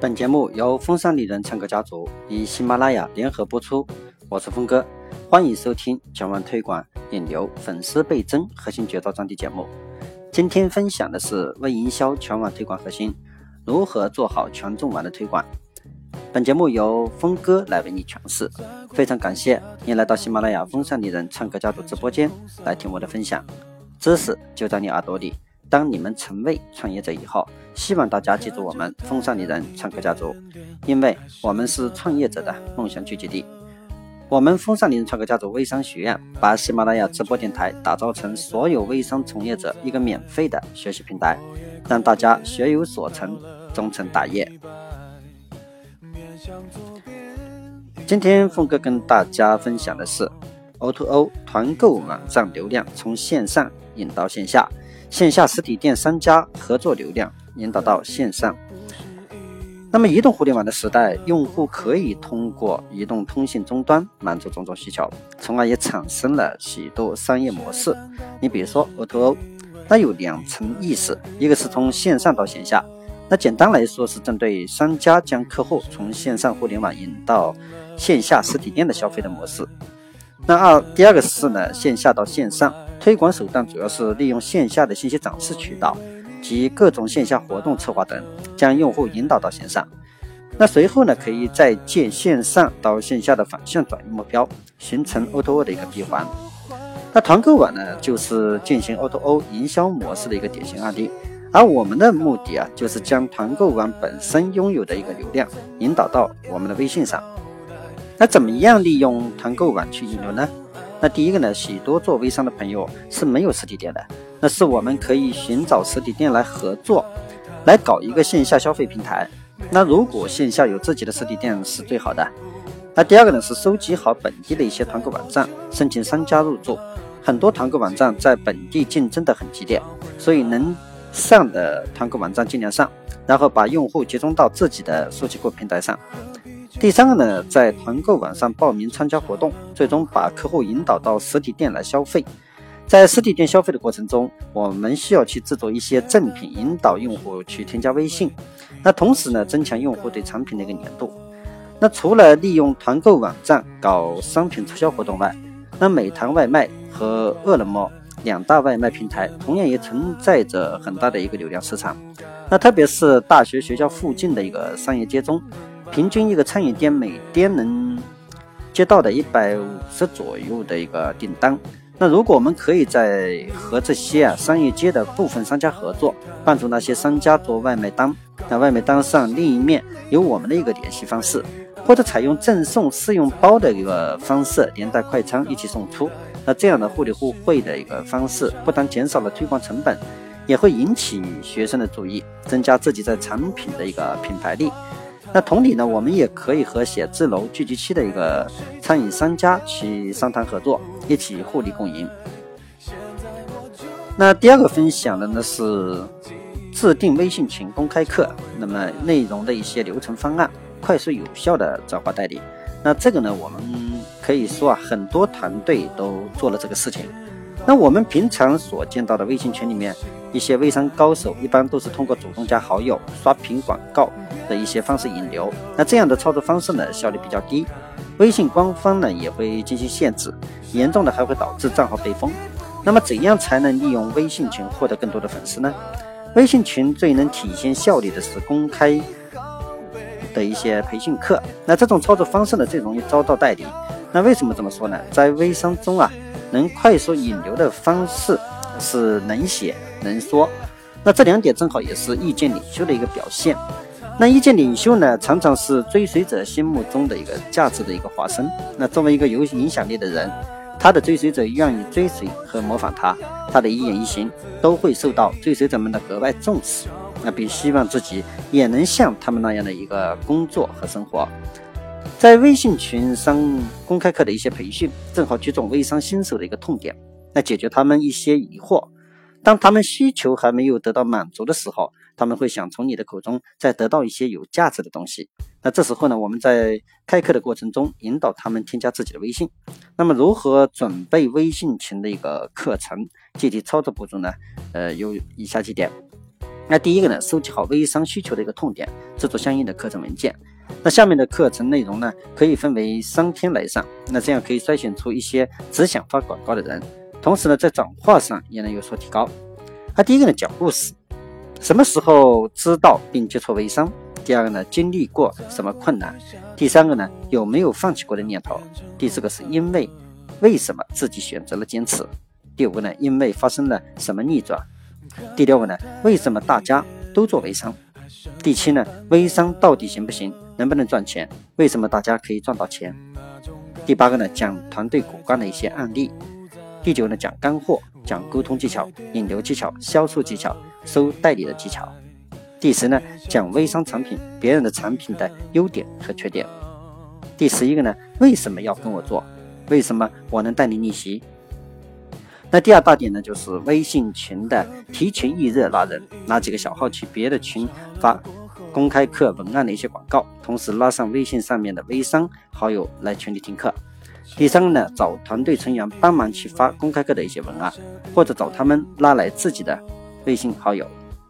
本节目由风尚丽人唱歌家族与喜马拉雅联合播出，我是峰哥，欢迎收听全网推广引流、粉丝倍增核心绝招专题节目。今天分享的是微营销全网推广核心，如何做好全中网的推广。本节目由峰哥来为你诠释，非常感谢你来到喜马拉雅风尚丽人唱歌家族直播间来听我的分享，知识就在你耳朵里。当你们成为创业者以后，希望大家记住我们风尚丽人创客家族，因为我们是创业者的梦想聚集地。我们风尚丽人创客家族微商学院把喜马拉雅直播电台打造成所有微商从业者一个免费的学习平台，让大家学有所成，终成大业。今天峰哥跟大家分享的是 O2O 团购网站流量从线上引到线下。线下实体店商家合作流量引导到线上。那么，移动互联网的时代，用户可以通过移动通信终端满足种种需求，从而也产生了许多商业模式。你比如说 O2O，那有两层意思：一个是从线上到线下，那简单来说是针对商家将客户从线上互联网引到线下实体店的消费的模式。那二第二个是呢，线下到线上。推广手段主要是利用线下的信息展示渠道及各种线下活动策划等，将用户引导到线上。那随后呢，可以再借线上到线下的反向转移目标，形成 O2O 的一个闭环。那团购网呢，就是进行 O2O 营销模式的一个典型案例。而我们的目的啊，就是将团购网本身拥有的一个流量引导到我们的微信上。那怎么样利用团购网去引流呢？那第一个呢，许多做微商的朋友是没有实体店的，那是我们可以寻找实体店来合作，来搞一个线下消费平台。那如果线下有自己的实体店是最好的。那第二个呢，是收集好本地的一些团购网站，申请商家入驻。很多团购网站在本地竞争的很激烈，所以能上的团购网站尽量上，然后把用户集中到自己的数据库平台上。第三个呢，在团购网上报名参加活动，最终把客户引导到实体店来消费。在实体店消费的过程中，我们需要去制作一些赠品，引导用户去添加微信。那同时呢，增强用户对产品的一个粘度。那除了利用团购网站搞商品促销活动外，那美团外卖和饿了么两大外卖平台同样也存在着很大的一个流量市场。那特别是大学学校附近的一个商业街中。平均一个餐饮店每天能接到的一百五十左右的一个订单。那如果我们可以在和这些啊商业街的部分商家合作，帮助那些商家做外卖单，那外卖单上另一面有我们的一个联系方式，或者采用赠送试用包的一个方式，连带快餐一起送出。那这样的互利互惠的一个方式，不但减少了推广成本，也会引起学生的注意，增加自己在产品的一个品牌力。那同理呢，我们也可以和写字楼聚集区的一个餐饮商家去商谈合作，一起互利共赢。那第二个分享的呢是制定微信群公开课，那么内容的一些流程方案，快速有效的转化代理。那这个呢，我们可以说啊，很多团队都做了这个事情。那我们平常所见到的微信群里面，一些微商高手一般都是通过主动加好友、刷屏广告的一些方式引流。那这样的操作方式呢，效率比较低。微信官方呢也会进行限制，严重的还会导致账号被封。那么怎样才能利用微信群获得更多的粉丝呢？微信群最能体现效率的是公开的一些培训课。那这种操作方式呢，最容易遭到代理。那为什么这么说呢？在微商中啊。能快速引流的方式是能写能说，那这两点正好也是意见领袖的一个表现。那意见领袖呢，常常是追随者心目中的一个价值的一个化身。那作为一个有影响力的人，他的追随者愿意追随和模仿他，他的一言一行都会受到追随者们的格外重视。那并希望自己也能像他们那样的一个工作和生活。在微信群上公开课的一些培训，正好击中微商新手的一个痛点，来解决他们一些疑惑。当他们需求还没有得到满足的时候，他们会想从你的口中再得到一些有价值的东西。那这时候呢，我们在开课的过程中引导他们添加自己的微信。那么如何准备微信群的一个课程？具体操作步骤呢？呃，有以下几点。那第一个呢，收集好微商需求的一个痛点，制作相应的课程文件。那下面的课程内容呢，可以分为三天来上，那这样可以筛选出一些只想发广告的人，同时呢，在转化上也能有所提高。那第一个呢，讲故事，什么时候知道并接触微商？第二个呢，经历过什么困难？第三个呢，有没有放弃过的念头？第四个是因为为什么自己选择了坚持？第五个呢，因为发生了什么逆转？第六个呢，为什么大家都做微商？第七呢，微商到底行不行？能不能赚钱？为什么大家可以赚到钱？第八个呢，讲团队骨干的一些案例。第九呢，讲干货，讲沟通技巧、引流技巧、销售技巧、收代理的技巧。第十呢，讲微商产品，别人的产品的优点和缺点。第十一个呢，为什么要跟我做？为什么我能带你逆袭？那第二大点呢，就是微信群的提前预热拉人，拉几个小号去别的群发公开课文案的一些广告，同时拉上微信上面的微商好友来群里听课。第三个呢，找团队成员帮忙去发公开课的一些文案，或者找他们拉来自己的微信好友。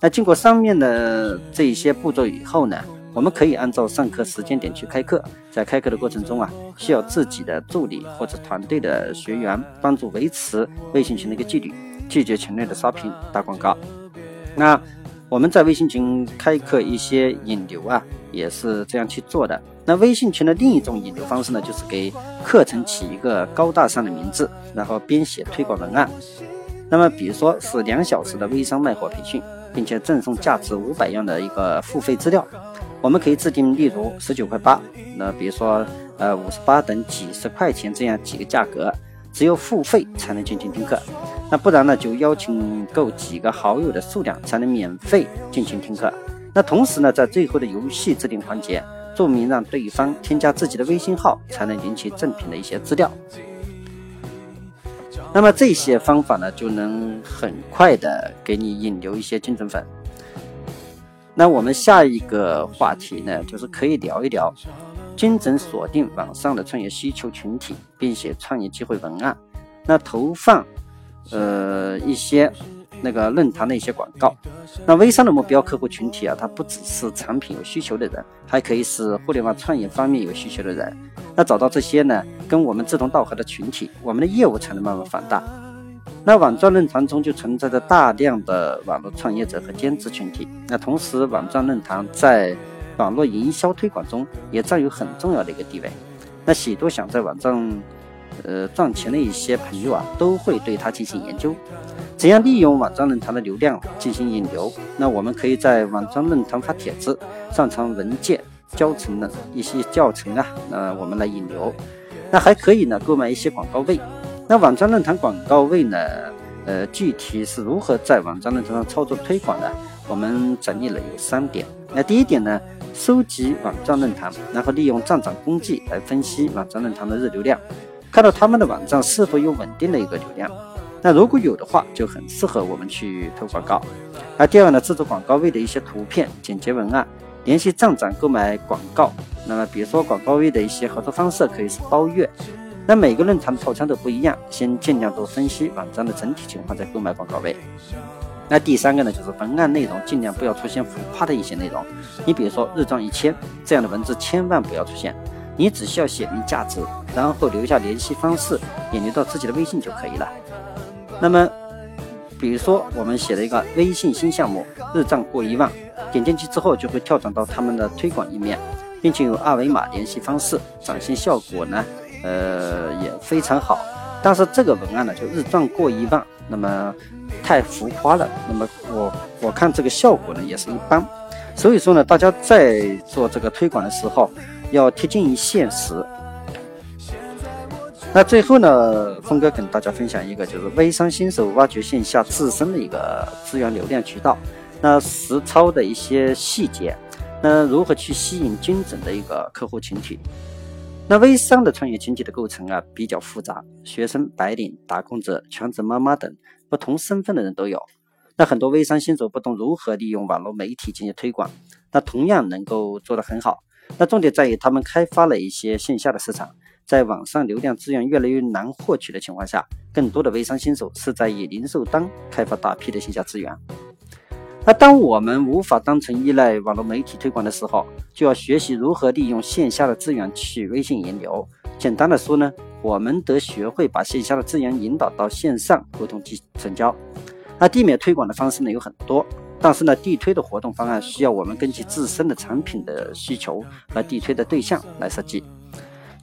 那经过上面的这一些步骤以后呢，我们可以按照上课时间点去开课。在开课的过程中啊，需要自己的助理或者团队的学员帮助维持微信群的一个纪律，拒绝群内的刷屏打广告。那我们在微信群开课一些引流啊，也是这样去做的。那微信群的另一种引流方式呢，就是给课程起一个高大上的名字，然后编写推广文案。那么，比如说是两小时的微商卖货培训。并且赠送价值五百元的一个付费资料，我们可以制定，例如十九块八，那比如说呃五十八等几十块钱这样几个价格，只有付费才能进行听课，那不然呢就邀请够几个好友的数量才能免费进行听课。那同时呢，在最后的游戏制定环节，注明让对方添加自己的微信号才能领取赠品的一些资料。那么这些方法呢，就能很快的给你引流一些精准粉。那我们下一个话题呢，就是可以聊一聊精准锁定网上的创业需求群体，并写创业机会文案。那投放呃一些那个论坛的一些广告。那微商的目标客户群体啊，它不只是产品有需求的人，还可以是互联网创业方面有需求的人。那找到这些呢，跟我们志同道合的群体，我们的业务才能慢慢放大。那网赚论坛中就存在着大量的网络创业者和兼职群体。那同时，网赚论坛在网络营销推广中也占有很重要的一个地位。那许多想在网上，呃赚钱的一些朋友啊，都会对它进行研究，怎样利用网站论坛的流量进行引流。那我们可以在网站论坛发帖子，上传文件。教程的一些教程啊，那我们来引流，那还可以呢，购买一些广告位。那网站论坛广告位呢，呃，具体是如何在网站论坛上操作推广的？我们整理了有三点。那第一点呢，收集网站论坛，然后利用站长工具来分析网站论坛的日流量，看到他们的网站是否有稳定的一个流量。那如果有的话，就很适合我们去投广告。那第二呢，制作广告位的一些图片、简洁文案。联系站长购买广告，那么比如说广告位的一些合作方式可以是包月，那每个论坛的套餐都不一样，先尽量多分析网站的整体情况再购买广告位。那第三个呢，就是文案内容尽量不要出现浮夸的一些内容，你比如说日赚一千这样的文字千万不要出现，你只需要写明价值，然后留下联系方式，引流到自己的微信就可以了。那么比如说我们写了一个微信新项目，日赚过一万。点进去之后，就会跳转到他们的推广页面，并且有二维码联系方式，展现效果呢，呃也非常好。但是这个文案呢，就日赚过一万，那么太浮夸了。那么我我看这个效果呢，也是一般。所以说呢，大家在做这个推广的时候，要贴近于现实。那最后呢，峰哥跟大家分享一个，就是微商新手挖掘线下自身的一个资源流量渠道。那实操的一些细节，那如何去吸引精准的一个客户群体？那微商的创业群体的构成啊比较复杂，学生、白领、打工者、全职妈妈等不同身份的人都有。那很多微商新手不懂如何利用网络媒体进行推广，那同样能够做得很好。那重点在于他们开发了一些线下的市场，在网上流量资源越来越难获取的情况下，更多的微商新手是在以零售端开发大批的线下资源。那当我们无法单纯依赖网络媒体推广的时候，就要学习如何利用线下的资源去微信引流。简单的说呢，我们得学会把线下的资源引导到线上沟通及成交。那地面推广的方式呢有很多，但是呢，地推的活动方案需要我们根据自身的产品的需求和地推的对象来设计。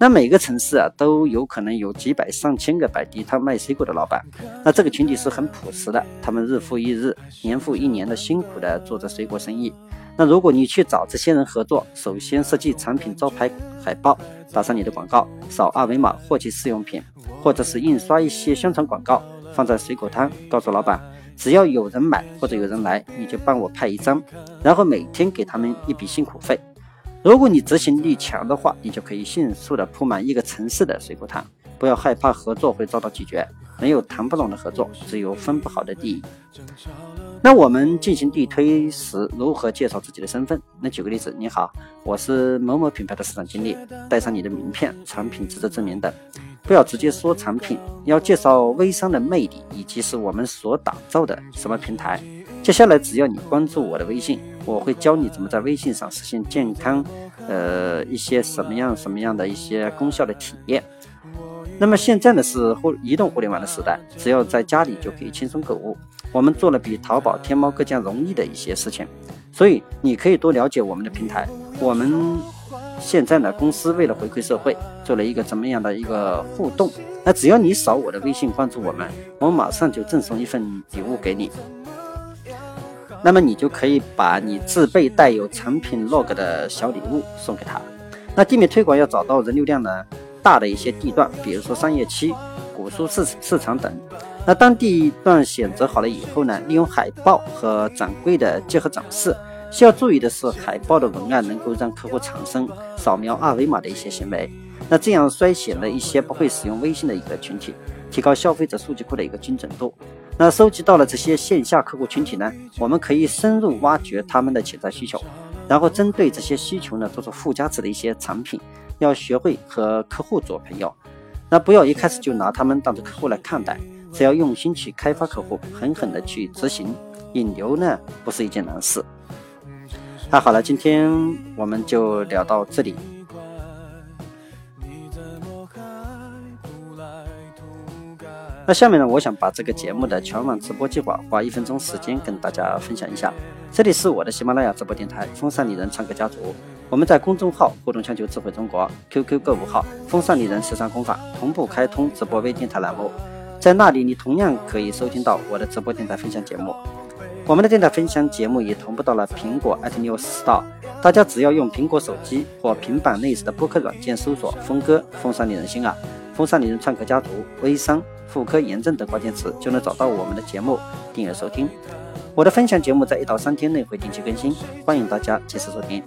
那每个城市啊，都有可能有几百上千个摆地摊卖水果的老板。那这个群体是很朴实的，他们日复一日、年复一年的辛苦的做着水果生意。那如果你去找这些人合作，首先设计产品招牌海报，打上你的广告，扫二维码获取试用品，或者是印刷一些宣传广告放在水果摊，告诉老板，只要有人买或者有人来，你就帮我拍一张，然后每天给他们一笔辛苦费。如果你执行力强的话，你就可以迅速的铺满一个城市的水果摊。不要害怕合作会遭到拒绝，没有谈不拢的合作，只有分不好的地。那我们进行地推时，如何介绍自己的身份？那举个例子，你好，我是某某品牌的市场经理，带上你的名片、产品资质证明等。不要直接说产品，要介绍微商的魅力，以及是我们所打造的什么平台。接下来，只要你关注我的微信，我会教你怎么在微信上实现健康，呃，一些什么样什么样的一些功效的体验。那么现在呢是互移动互联网的时代，只要在家里就可以轻松购物。我们做了比淘宝、天猫更加容易的一些事情，所以你可以多了解我们的平台。我们现在呢，公司为了回馈社会，做了一个怎么样的一个互动？那只要你扫我的微信关注我们，我马上就赠送一份礼物给你。那么你就可以把你自备带有产品 log 的小礼物送给他。那地面推广要找到人流量呢大的一些地段，比如说商业区、古书市市场等。那当地段选择好了以后呢，利用海报和展柜的结合展示。需要注意的是，海报的文案能够让客户产生扫描二维码的一些行为。那这样筛选了一些不会使用微信的一个群体，提高消费者数据库的一个精准度。那收集到了这些线下客户群体呢，我们可以深入挖掘他们的潜在需求，然后针对这些需求呢，做出附加值的一些产品。要学会和客户做朋友，那不要一开始就拿他们当做客户来看待，只要用心去开发客户，狠狠的去执行引流呢，不是一件难事。那好了，今天我们就聊到这里。那下面呢，我想把这个节目的全网直播计划花一分钟时间跟大家分享一下。这里是我的喜马拉雅直播电台“风尚丽人唱歌家族”，我们在公众号“互动全球智慧中国 ”QQ 购物号“风尚丽人时尚工坊”同步开通直播微电台栏目，在那里你同样可以收听到我的直播电台分享节目。我们的电台分享节目也同步到了苹果 iTunes Store，大家只要用苹果手机或平板内置的播客软件搜索“峰哥风尚丽人心啊”、“风尚丽人创客家族”、“微商”。妇科炎症等关键词就能找到我们的节目，订阅收听。我的分享节目在一到三天内会定期更新，欢迎大家及时收听。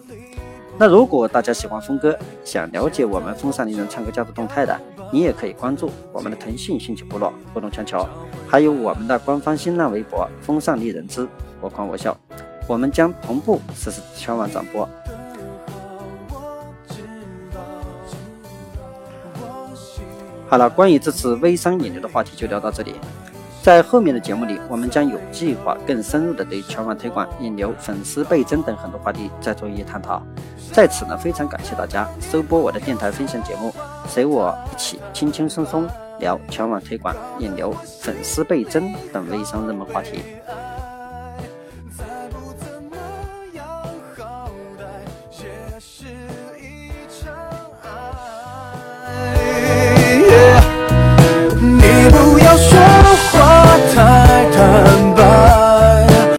那如果大家喜欢峰哥，想了解我们风尚丽人唱歌家族动态的，你也可以关注我们的腾讯兴趣部落互动全球，还有我们的官方新浪微博风尚丽人之我狂我笑，我们将同步实时全网转播。好了，关于这次微商引流的话题就聊到这里。在后面的节目里，我们将有计划、更深入的对全网推广、引流、粉丝倍增等很多话题再做一探讨。在此呢，非常感谢大家收播我的电台分享节目，随我一起轻轻松松聊全网推广、引流、粉丝倍增等微商热门话题。